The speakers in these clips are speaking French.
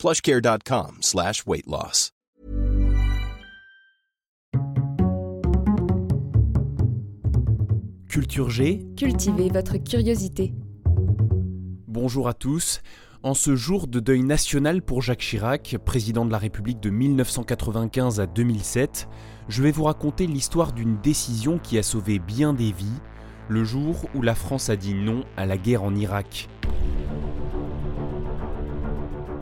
plushcare.com slash weight loss. Culture G. Cultivez votre curiosité. Bonjour à tous. En ce jour de deuil national pour Jacques Chirac, président de la République de 1995 à 2007, je vais vous raconter l'histoire d'une décision qui a sauvé bien des vies, le jour où la France a dit non à la guerre en Irak.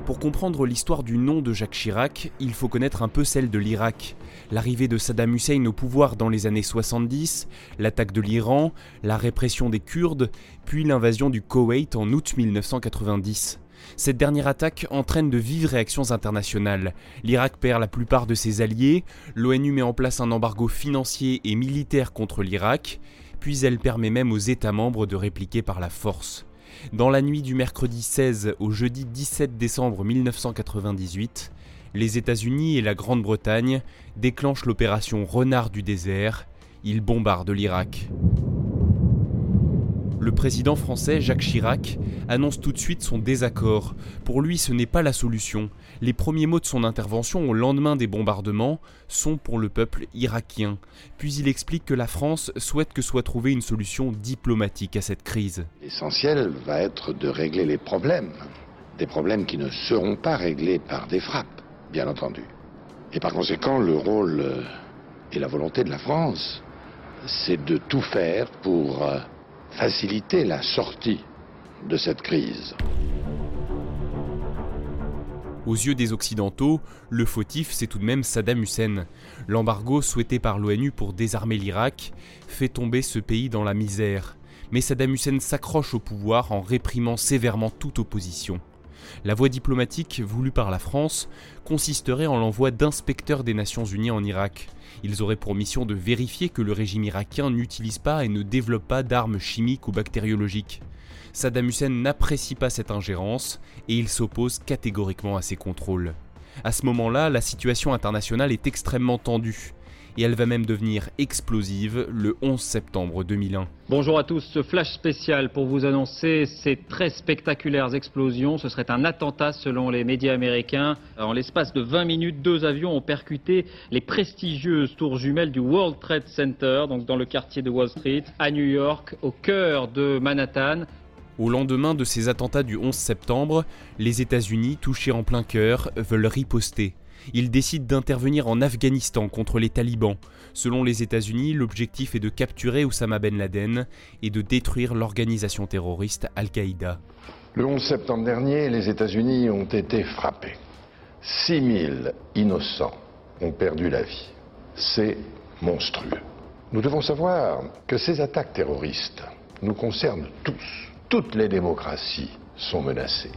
Pour comprendre l'histoire du nom de Jacques Chirac, il faut connaître un peu celle de l'Irak. L'arrivée de Saddam Hussein au pouvoir dans les années 70, l'attaque de l'Iran, la répression des Kurdes, puis l'invasion du Koweït en août 1990. Cette dernière attaque entraîne de vives réactions internationales. L'Irak perd la plupart de ses alliés, l'ONU met en place un embargo financier et militaire contre l'Irak, puis elle permet même aux États membres de répliquer par la force. Dans la nuit du mercredi 16 au jeudi 17 décembre 1998, les États-Unis et la Grande-Bretagne déclenchent l'opération Renard du désert. Ils bombardent l'Irak. Le président français Jacques Chirac annonce tout de suite son désaccord. Pour lui, ce n'est pas la solution. Les premiers mots de son intervention au lendemain des bombardements sont pour le peuple irakien. Puis il explique que la France souhaite que soit trouvée une solution diplomatique à cette crise. L'essentiel va être de régler les problèmes. Des problèmes qui ne seront pas réglés par des frappes, bien entendu. Et par conséquent, le rôle euh, et la volonté de la France, c'est de tout faire pour euh, faciliter la sortie de cette crise. Aux yeux des Occidentaux, le fautif, c'est tout de même Saddam Hussein. L'embargo souhaité par l'ONU pour désarmer l'Irak fait tomber ce pays dans la misère. Mais Saddam Hussein s'accroche au pouvoir en réprimant sévèrement toute opposition. La voie diplomatique voulue par la France consisterait en l'envoi d'inspecteurs des Nations Unies en Irak. Ils auraient pour mission de vérifier que le régime irakien n'utilise pas et ne développe pas d'armes chimiques ou bactériologiques. Saddam Hussein n'apprécie pas cette ingérence et il s'oppose catégoriquement à ces contrôles. À ce moment-là, la situation internationale est extrêmement tendue et elle va même devenir explosive le 11 septembre 2001. Bonjour à tous, ce flash spécial pour vous annoncer ces très spectaculaires explosions. Ce serait un attentat selon les médias américains. En l'espace de 20 minutes, deux avions ont percuté les prestigieuses tours jumelles du World Trade Center, donc dans le quartier de Wall Street, à New York, au cœur de Manhattan. Au lendemain de ces attentats du 11 septembre, les États-Unis, touchés en plein cœur, veulent riposter il décide d'intervenir en Afghanistan contre les talibans. Selon les États-Unis, l'objectif est de capturer Oussama Ben Laden et de détruire l'organisation terroriste Al-Qaïda. Le 11 septembre dernier, les États-Unis ont été frappés. 6000 innocents ont perdu la vie. C'est monstrueux. Nous devons savoir que ces attaques terroristes nous concernent tous. Toutes les démocraties sont menacées.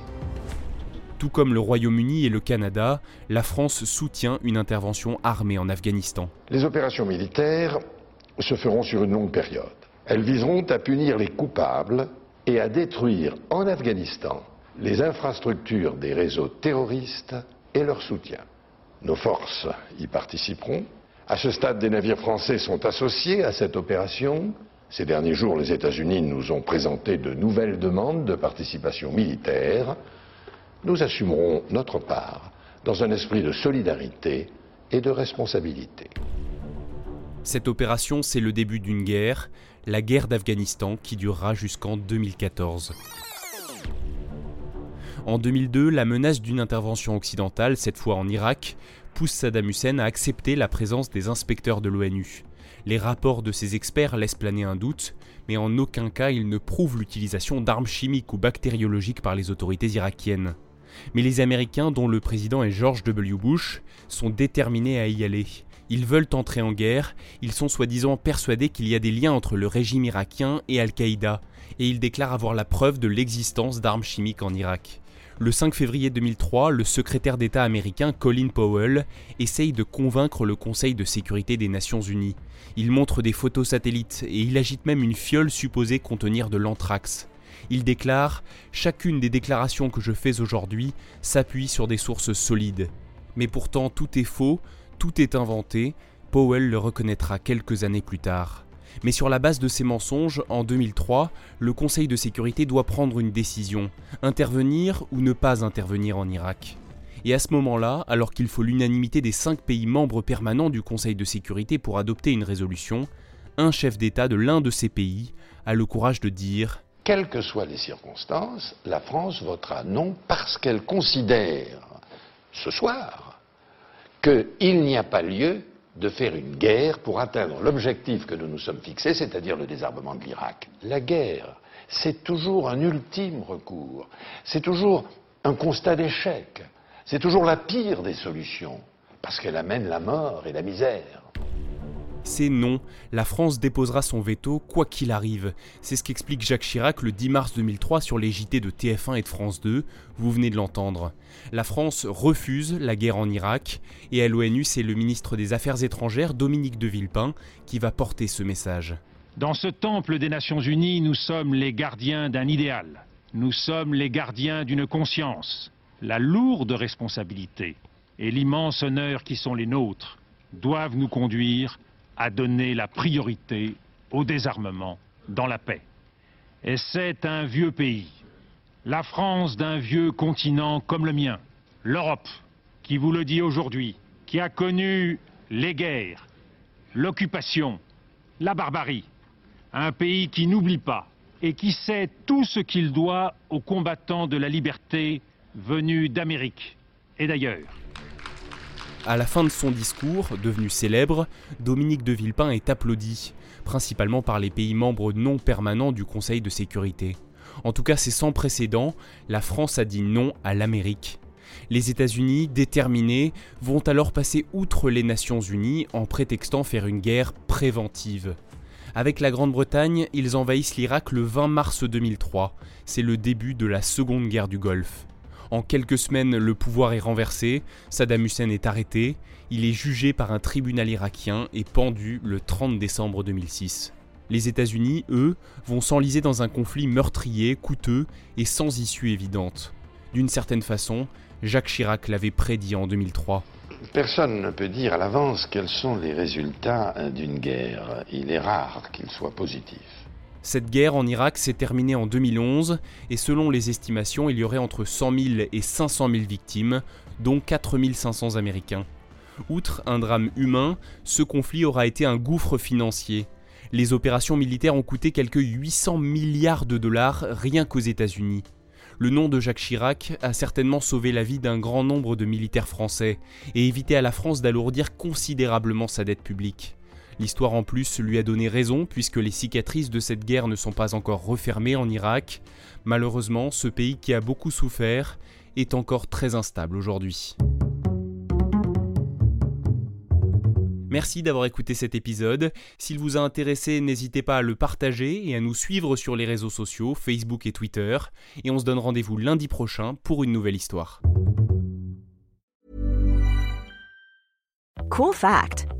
Tout comme le Royaume-Uni et le Canada, la France soutient une intervention armée en Afghanistan. Les opérations militaires se feront sur une longue période. Elles viseront à punir les coupables et à détruire en Afghanistan les infrastructures des réseaux terroristes et leur soutien. Nos forces y participeront. À ce stade, des navires français sont associés à cette opération. Ces derniers jours, les États-Unis nous ont présenté de nouvelles demandes de participation militaire nous assumerons notre part dans un esprit de solidarité et de responsabilité. Cette opération, c'est le début d'une guerre, la guerre d'Afghanistan qui durera jusqu'en 2014. En 2002, la menace d'une intervention occidentale, cette fois en Irak, pousse Saddam Hussein à accepter la présence des inspecteurs de l'ONU. Les rapports de ces experts laissent planer un doute, mais en aucun cas ils ne prouvent l'utilisation d'armes chimiques ou bactériologiques par les autorités irakiennes. Mais les Américains, dont le président est George W. Bush, sont déterminés à y aller. Ils veulent entrer en guerre, ils sont soi-disant persuadés qu'il y a des liens entre le régime irakien et Al-Qaïda, et ils déclarent avoir la preuve de l'existence d'armes chimiques en Irak. Le 5 février 2003, le secrétaire d'État américain Colin Powell essaye de convaincre le Conseil de sécurité des Nations Unies. Il montre des photos satellites et il agite même une fiole supposée contenir de l'anthrax. Il déclare Chacune des déclarations que je fais aujourd'hui s'appuie sur des sources solides. Mais pourtant tout est faux, tout est inventé, Powell le reconnaîtra quelques années plus tard. Mais sur la base de ces mensonges, en 2003, le Conseil de sécurité doit prendre une décision, intervenir ou ne pas intervenir en Irak. Et à ce moment-là, alors qu'il faut l'unanimité des cinq pays membres permanents du Conseil de sécurité pour adopter une résolution, un chef d'État de l'un de ces pays a le courage de dire Quelles que soient les circonstances, la France votera non parce qu'elle considère, ce soir, qu'il n'y a pas lieu de faire une guerre pour atteindre l'objectif que nous nous sommes fixés, c'est-à-dire le désarmement de l'Irak. La guerre, c'est toujours un ultime recours, c'est toujours un constat d'échec, c'est toujours la pire des solutions, parce qu'elle amène la mort et la misère c'est non, la France déposera son veto quoi qu'il arrive. C'est ce qu'explique Jacques Chirac le 10 mars 2003 sur les JT de TF1 et de France 2, vous venez de l'entendre. La France refuse la guerre en Irak, et à l'ONU c'est le ministre des Affaires étrangères Dominique de Villepin qui va porter ce message. Dans ce temple des Nations Unies, nous sommes les gardiens d'un idéal. Nous sommes les gardiens d'une conscience. La lourde responsabilité et l'immense honneur qui sont les nôtres doivent nous conduire a donné la priorité au désarmement dans la paix. Et c'est un vieux pays, la France d'un vieux continent comme le mien, l'Europe, qui vous le dit aujourd'hui, qui a connu les guerres, l'occupation, la barbarie, un pays qui n'oublie pas et qui sait tout ce qu'il doit aux combattants de la liberté venus d'Amérique et d'ailleurs. À la fin de son discours, devenu célèbre, Dominique de Villepin est applaudi, principalement par les pays membres non permanents du Conseil de sécurité. En tout cas, c'est sans précédent, la France a dit non à l'Amérique. Les États-Unis, déterminés, vont alors passer outre les Nations Unies en prétextant faire une guerre préventive. Avec la Grande-Bretagne, ils envahissent l'Irak le 20 mars 2003. C'est le début de la Seconde Guerre du Golfe. En quelques semaines, le pouvoir est renversé, Saddam Hussein est arrêté, il est jugé par un tribunal irakien et pendu le 30 décembre 2006. Les États-Unis, eux, vont s'enliser dans un conflit meurtrier, coûteux et sans issue évidente. D'une certaine façon, Jacques Chirac l'avait prédit en 2003. Personne ne peut dire à l'avance quels sont les résultats d'une guerre. Il est rare qu'ils soient positifs. Cette guerre en Irak s'est terminée en 2011 et selon les estimations, il y aurait entre 100 000 et 500 000 victimes, dont 4 500 Américains. Outre un drame humain, ce conflit aura été un gouffre financier. Les opérations militaires ont coûté quelques 800 milliards de dollars rien qu'aux États-Unis. Le nom de Jacques Chirac a certainement sauvé la vie d'un grand nombre de militaires français et évité à la France d'alourdir considérablement sa dette publique. L'histoire en plus lui a donné raison puisque les cicatrices de cette guerre ne sont pas encore refermées en Irak. Malheureusement, ce pays qui a beaucoup souffert est encore très instable aujourd'hui. Merci d'avoir écouté cet épisode. S'il vous a intéressé, n'hésitez pas à le partager et à nous suivre sur les réseaux sociaux, Facebook et Twitter. Et on se donne rendez-vous lundi prochain pour une nouvelle histoire. Cool fact